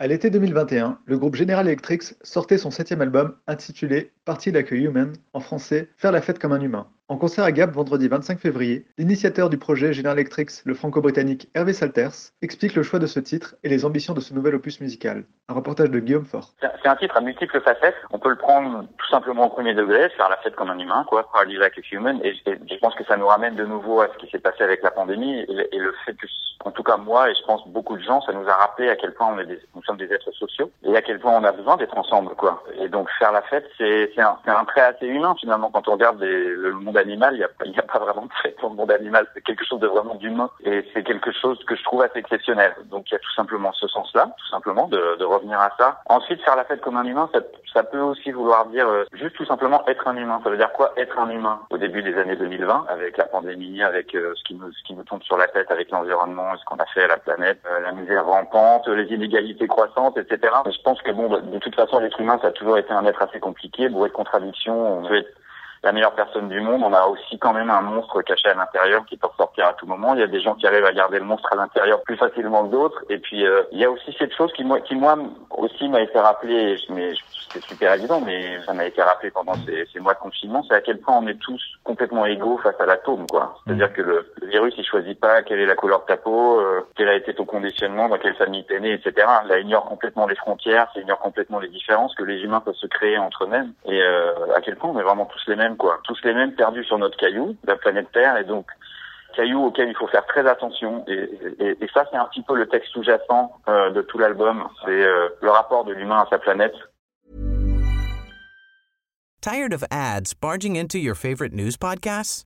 À l'été 2021, le groupe General Electric sortait son septième album intitulé Partie Like a Human, en français Faire la fête comme un humain. En concert à Gap vendredi 25 février, l'initiateur du projet General Electric, le franco-britannique Hervé Salters, explique le choix de ce titre et les ambitions de ce nouvel opus musical. Un reportage de Guillaume Fort. C'est un titre à multiples facettes. On peut le prendre tout simplement au premier degré, faire la fête comme un humain, quoi, party like a human. Et, je pense que ça nous ramène de nouveau à ce qui s'est passé avec la pandémie et, le fait que, en tout cas moi et je pense beaucoup de gens, ça nous a rappelé à quel point on est des, êtres sociaux et à quel point on a besoin d'être ensemble, quoi. Et donc faire la fête, c'est un trait assez humain finalement quand on regarde le monde animal, il n'y a, pas vraiment de fait dans le monde animal. C'est quelque chose de vraiment d'humain. Et c'est quelque chose que je trouve assez exceptionnel. Donc il y a tout simplement ce sens-là, tout simplement, de, de, revenir à ça. Ensuite, faire la fête comme un humain, ça, ça peut aussi vouloir dire euh, juste tout simplement être un humain. Ça veut dire quoi être un humain? Au début des années 2020, avec la pandémie, avec euh, ce, qui nous, ce qui nous tombe sur la tête, avec l'environnement, ce qu'on a fait à la planète, euh, la misère rampante, les inégalités croissantes, etc. Je pense que bon, de toute façon, l'être humain, ça a toujours été un être assez compliqué, bourré de contradictions. La meilleure personne du monde, on a aussi quand même un monstre caché à l'intérieur qui peut sortir à tout moment. Il y a des gens qui arrivent à garder le monstre à l'intérieur plus facilement que d'autres. Et puis euh, il y a aussi cette chose qui moi, qui moi aussi m'a été rappelée, mais c'est super évident, mais ça m'a été rappelé pendant ces, ces, mois de confinement, c'est à quel point on est tous complètement égaux face à l'atome, quoi. C'est-à-dire que le, virus, il choisit pas quelle est la couleur de ta peau, euh, quel a été ton conditionnement, dans quelle famille t'es né, etc. Là, il ignore complètement les frontières, il ignore complètement les différences que les humains peuvent se créer entre eux-mêmes. Et euh, à quel point on est vraiment tous les mêmes quoi. Tous les mêmes perdus sur notre caillou, la planète Terre, et donc caillou auquel il faut faire attention. Tired of ads barging into your favorite news podcasts?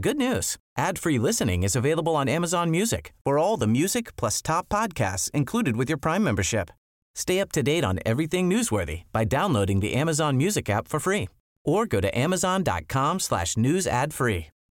Good news. Ad-free listening is available on Amazon Music for all the music plus top podcasts included with your Prime membership. Stay up to date on everything newsworthy by downloading the Amazon Music app for free or go to amazon.com slash news ad free.